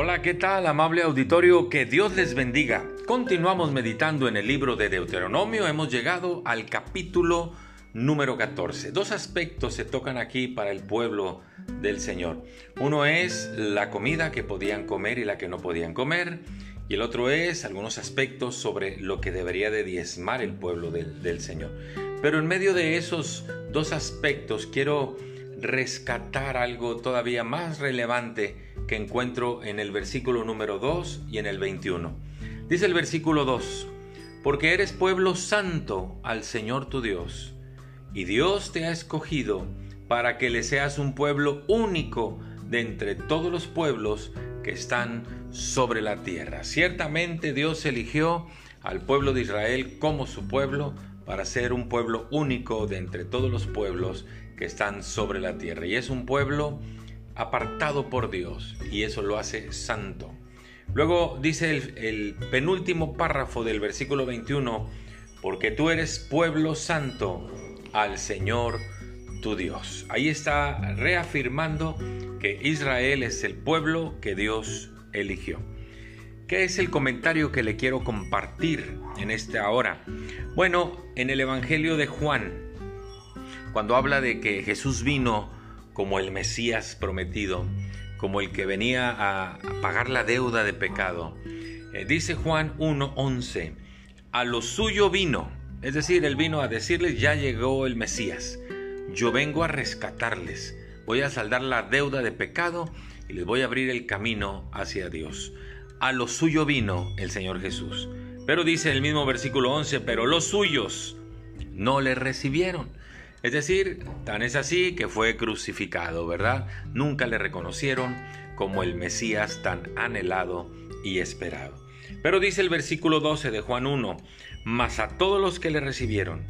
Hola, ¿qué tal, amable auditorio? Que Dios les bendiga. Continuamos meditando en el libro de Deuteronomio. Hemos llegado al capítulo número 14. Dos aspectos se tocan aquí para el pueblo del Señor. Uno es la comida que podían comer y la que no podían comer. Y el otro es algunos aspectos sobre lo que debería de diezmar el pueblo del, del Señor. Pero en medio de esos dos aspectos quiero rescatar algo todavía más relevante que encuentro en el versículo número 2 y en el 21. Dice el versículo 2, porque eres pueblo santo al Señor tu Dios, y Dios te ha escogido para que le seas un pueblo único de entre todos los pueblos que están sobre la tierra. Ciertamente Dios eligió al pueblo de Israel como su pueblo para ser un pueblo único de entre todos los pueblos que están sobre la tierra. Y es un pueblo apartado por Dios y eso lo hace santo. Luego dice el, penúltimo párrafo del versículo 21, porque tú eres pueblo santo al Señor tu Dios. Ahí está reafirmando que Israel es el pueblo que Dios eligió. ¿Qué es el comentario que le quiero compartir en esta hora? Bueno, en el Evangelio de Juan, cuando habla de que Jesús vino como el Mesías prometido, como el que venía a pagar la deuda de pecado. Eh, dice Juan 1:11, a lo suyo vino, es decir, él vino a decirles, ya llegó el Mesías, yo vengo a rescatarles, voy a saldar la deuda de pecado y les voy a abrir el camino hacia Dios. A lo suyo vino el Señor Jesús. Pero dice el mismo versículo 11, pero los suyos no le recibieron. Es decir, tan es así que fue crucificado, ¿verdad? Nunca le reconocieron como el Mesías tan anhelado y esperado. Pero dice el versículo 12 de Juan 1, mas a todos los que le recibieron,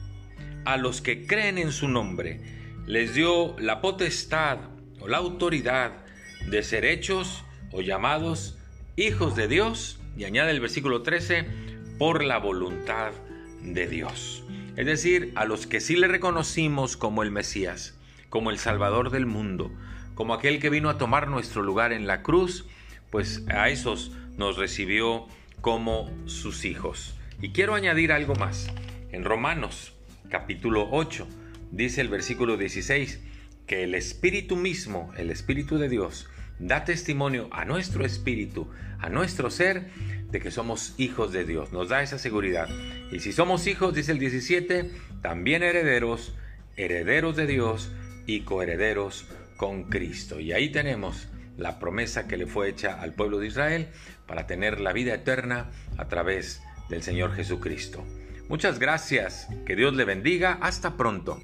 a los que creen en su nombre, les dio la potestad o la autoridad de ser hechos o llamados hijos de Dios, y añade el versículo 13, por la voluntad de Dios es decir, a los que sí le reconocimos como el Mesías, como el Salvador del mundo, como aquel que vino a tomar nuestro lugar en la cruz, pues a esos nos recibió como sus hijos. Y quiero añadir algo más. En Romanos capítulo 8 dice el versículo 16 que el Espíritu mismo, el Espíritu de Dios, da testimonio a nuestro espíritu, a nuestro ser, de que somos hijos de Dios. Nos da esa seguridad. Y si somos hijos, dice el 17, también herederos, herederos de Dios y coherederos con Cristo. Y ahí tenemos la promesa que le fue hecha al pueblo de Israel para tener la vida eterna a través del Señor Jesucristo. Muchas gracias, que Dios le bendiga, hasta pronto.